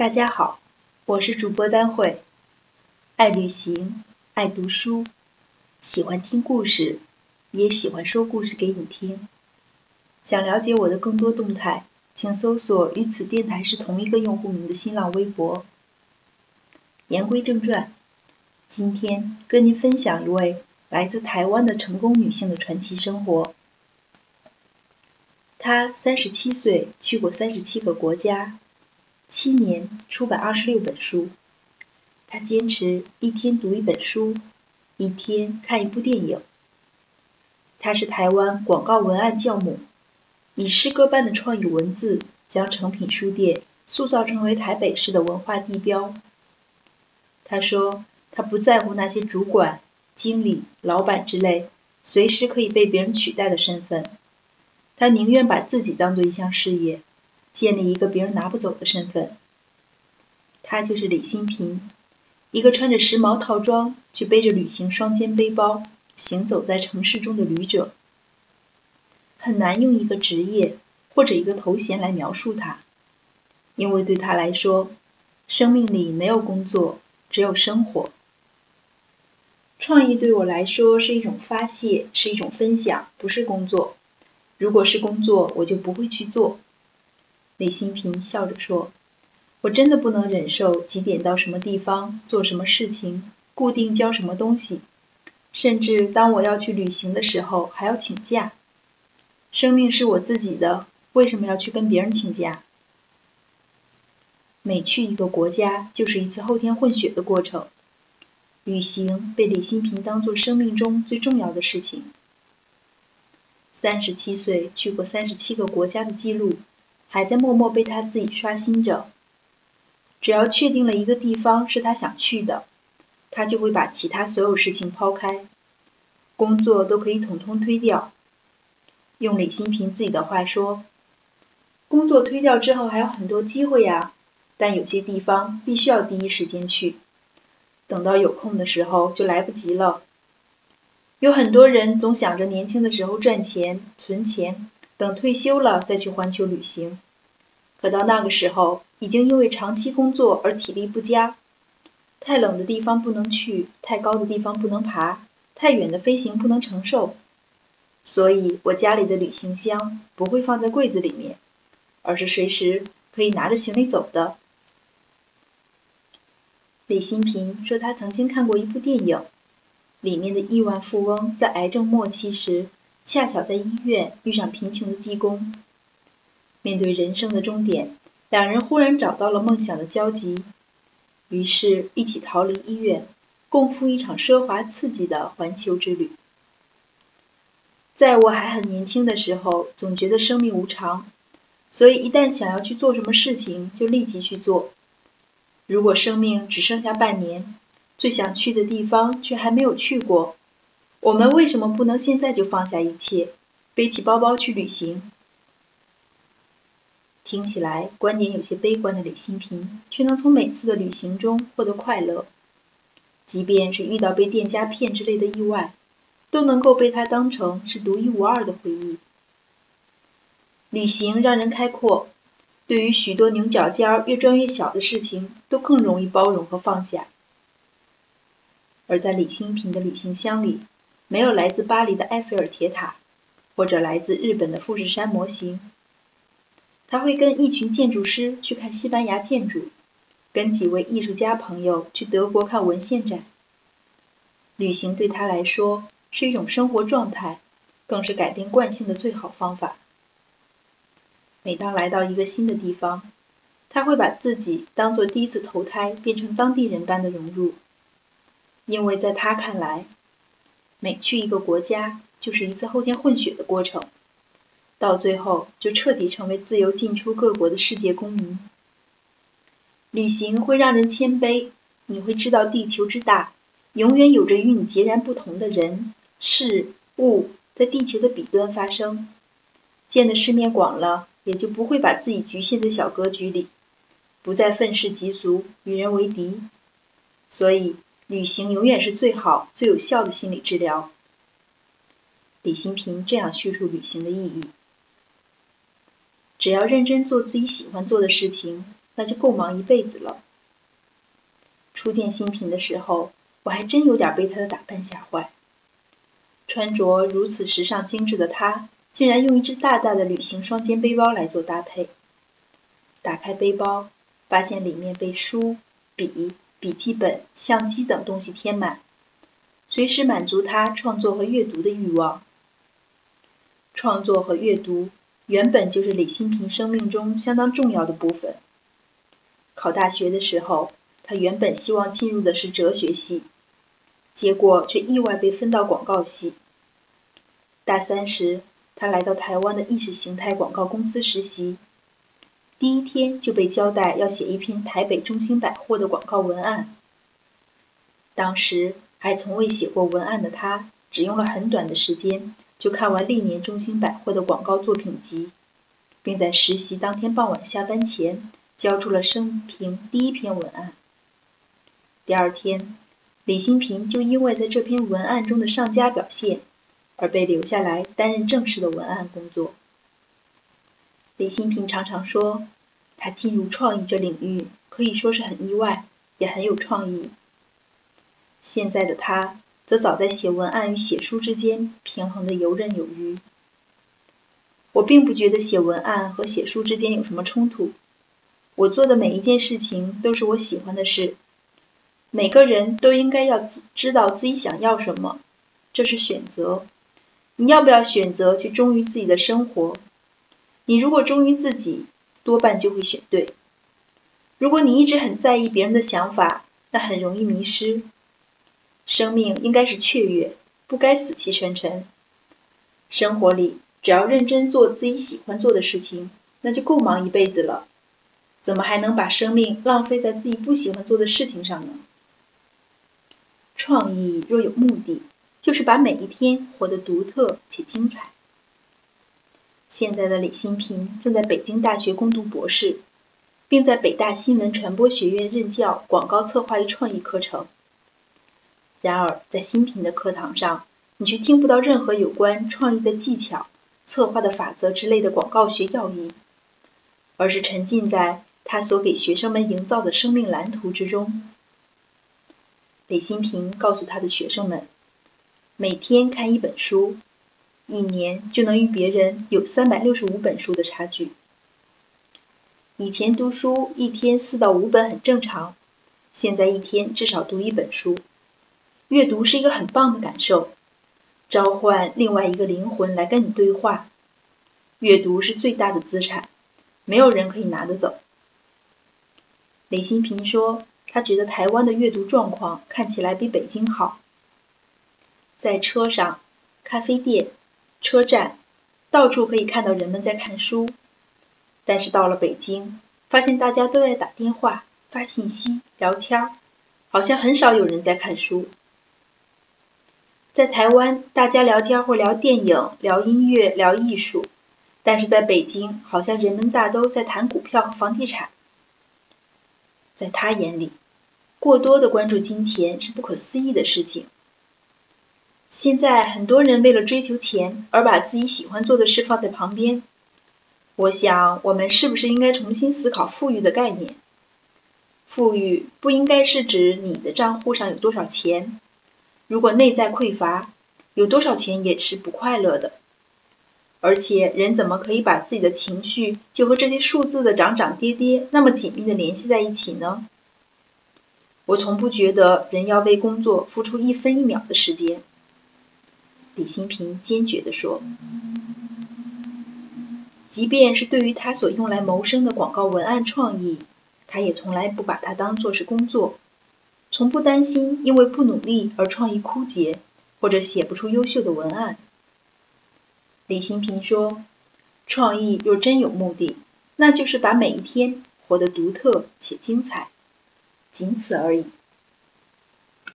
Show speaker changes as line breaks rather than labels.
大家好，我是主播丹慧，爱旅行，爱读书，喜欢听故事，也喜欢说故事给你听。想了解我的更多动态，请搜索与此电台是同一个用户名的新浪微博。言归正传，今天跟您分享一位来自台湾的成功女性的传奇生活。她三十七岁，去过三十七个国家。七年出版二十六本书，他坚持一天读一本书，一天看一部电影。他是台湾广告文案教母，以诗歌般的创意文字，将诚品书店塑造成为台北市的文化地标。他说，他不在乎那些主管、经理、老板之类随时可以被别人取代的身份，他宁愿把自己当做一项事业。建立一个别人拿不走的身份，他就是李新平，一个穿着时髦套装却背着旅行双肩背包行走在城市中的旅者。很难用一个职业或者一个头衔来描述他，因为对他来说，生命里没有工作，只有生活。创意对我来说是一种发泄，是一种分享，不是工作。如果是工作，我就不会去做。李新平笑着说：“我真的不能忍受几点到什么地方做什么事情，固定交什么东西，甚至当我要去旅行的时候还要请假。生命是我自己的，为什么要去跟别人请假？每去一个国家就是一次后天混血的过程。旅行被李新平当做生命中最重要的事情。三十七岁去过三十七个国家的记录。”还在默默被他自己刷新着。只要确定了一个地方是他想去的，他就会把其他所有事情抛开，工作都可以统统推掉。用李新平自己的话说：“工作推掉之后还有很多机会呀，但有些地方必须要第一时间去，等到有空的时候就来不及了。”有很多人总想着年轻的时候赚钱、存钱。等退休了再去环球旅行，可到那个时候，已经因为长期工作而体力不佳，太冷的地方不能去，太高的地方不能爬，太远的飞行不能承受。所以，我家里的旅行箱不会放在柜子里面，而是随时可以拿着行李走的。李新平说，他曾经看过一部电影，里面的亿万富翁在癌症末期时。恰巧在医院遇上贫穷的济公，面对人生的终点，两人忽然找到了梦想的交集，于是一起逃离医院，共赴一场奢华刺激的环球之旅。在我还很年轻的时候，总觉得生命无常，所以一旦想要去做什么事情，就立即去做。如果生命只剩下半年，最想去的地方却还没有去过。我们为什么不能现在就放下一切，背起包包去旅行？听起来观点有些悲观的李新平，却能从每次的旅行中获得快乐，即便是遇到被店家骗之类的意外，都能够被他当成是独一无二的回忆。旅行让人开阔，对于许多牛角尖越转越小的事情，都更容易包容和放下。而在李新平的旅行箱里。没有来自巴黎的埃菲尔铁塔，或者来自日本的富士山模型。他会跟一群建筑师去看西班牙建筑，跟几位艺术家朋友去德国看文献展。旅行对他来说是一种生活状态，更是改变惯性的最好方法。每当来到一个新的地方，他会把自己当做第一次投胎，变成当地人般的融入，因为在他看来。每去一个国家，就是一次后天混血的过程，到最后就彻底成为自由进出各国的世界公民。旅行会让人谦卑，你会知道地球之大，永远有着与你截然不同的人事物在地球的彼端发生。见的世面广了，也就不会把自己局限在小格局里，不再愤世嫉俗，与人为敌。所以。旅行永远是最好、最有效的心理治疗。李新平这样叙述旅行的意义：只要认真做自己喜欢做的事情，那就够忙一辈子了。初见新平的时候，我还真有点被他的打扮吓坏。穿着如此时尚精致的他，竟然用一只大大的旅行双肩背包来做搭配。打开背包，发现里面被书、笔、笔记本、相机等东西填满，随时满足他创作和阅读的欲望。创作和阅读原本就是李新平生命中相当重要的部分。考大学的时候，他原本希望进入的是哲学系，结果却意外被分到广告系。大三时，他来到台湾的意识形态广告公司实习，第一天就被交代要写一篇台北中心百货的广告文案。当时还从未写过文案的他，只用了很短的时间。就看完历年中心百货的广告作品集，并在实习当天傍晚下班前交出了生平第一篇文案。第二天，李新平就因为在这篇文案中的上佳表现，而被留下来担任正式的文案工作。李新平常常说，他进入创意这领域可以说是很意外，也很有创意。现在的他。则早在写文案与写书之间平衡的游刃有余。我并不觉得写文案和写书之间有什么冲突。我做的每一件事情都是我喜欢的事。每个人都应该要知道自己想要什么，这是选择。你要不要选择去忠于自己的生活？你如果忠于自己，多半就会选对。如果你一直很在意别人的想法，那很容易迷失。生命应该是雀跃，不该死气沉沉。生活里只要认真做自己喜欢做的事情，那就够忙一辈子了。怎么还能把生命浪费在自己不喜欢做的事情上呢？创意若有目的，就是把每一天活得独特且精彩。现在的李新平正在北京大学攻读博士，并在北大新闻传播学院任教广告策划与创意课程。然而，在新品的课堂上，你却听不到任何有关创意的技巧、策划的法则之类的广告学要义，而是沉浸在他所给学生们营造的生命蓝图之中。李新平告诉他的学生们：“每天看一本书，一年就能与别人有三百六十五本书的差距。以前读书一天四到五本很正常，现在一天至少读一本书。”阅读是一个很棒的感受，召唤另外一个灵魂来跟你对话。阅读是最大的资产，没有人可以拿得走。李新平说，他觉得台湾的阅读状况看起来比北京好。在车上、咖啡店、车站，到处可以看到人们在看书。但是到了北京，发现大家都在打电话、发信息、聊天，好像很少有人在看书。在台湾，大家聊天或聊电影、聊音乐、聊艺术；但是在北京，好像人们大都在谈股票和房地产。在他眼里，过多的关注金钱是不可思议的事情。现在很多人为了追求钱而把自己喜欢做的事放在旁边。我想，我们是不是应该重新思考富裕的概念？富裕不应该是指你的账户上有多少钱。如果内在匮乏，有多少钱也是不快乐的。而且，人怎么可以把自己的情绪就和这些数字的涨涨跌跌那么紧密的联系在一起呢？我从不觉得人要为工作付出一分一秒的时间。李新平坚决地说。即便是对于他所用来谋生的广告文案创意，他也从来不把它当作是工作。从不担心因为不努力而创意枯竭，或者写不出优秀的文案。李新平说：“创意若真有目的，那就是把每一天活得独特且精彩，仅此而已。”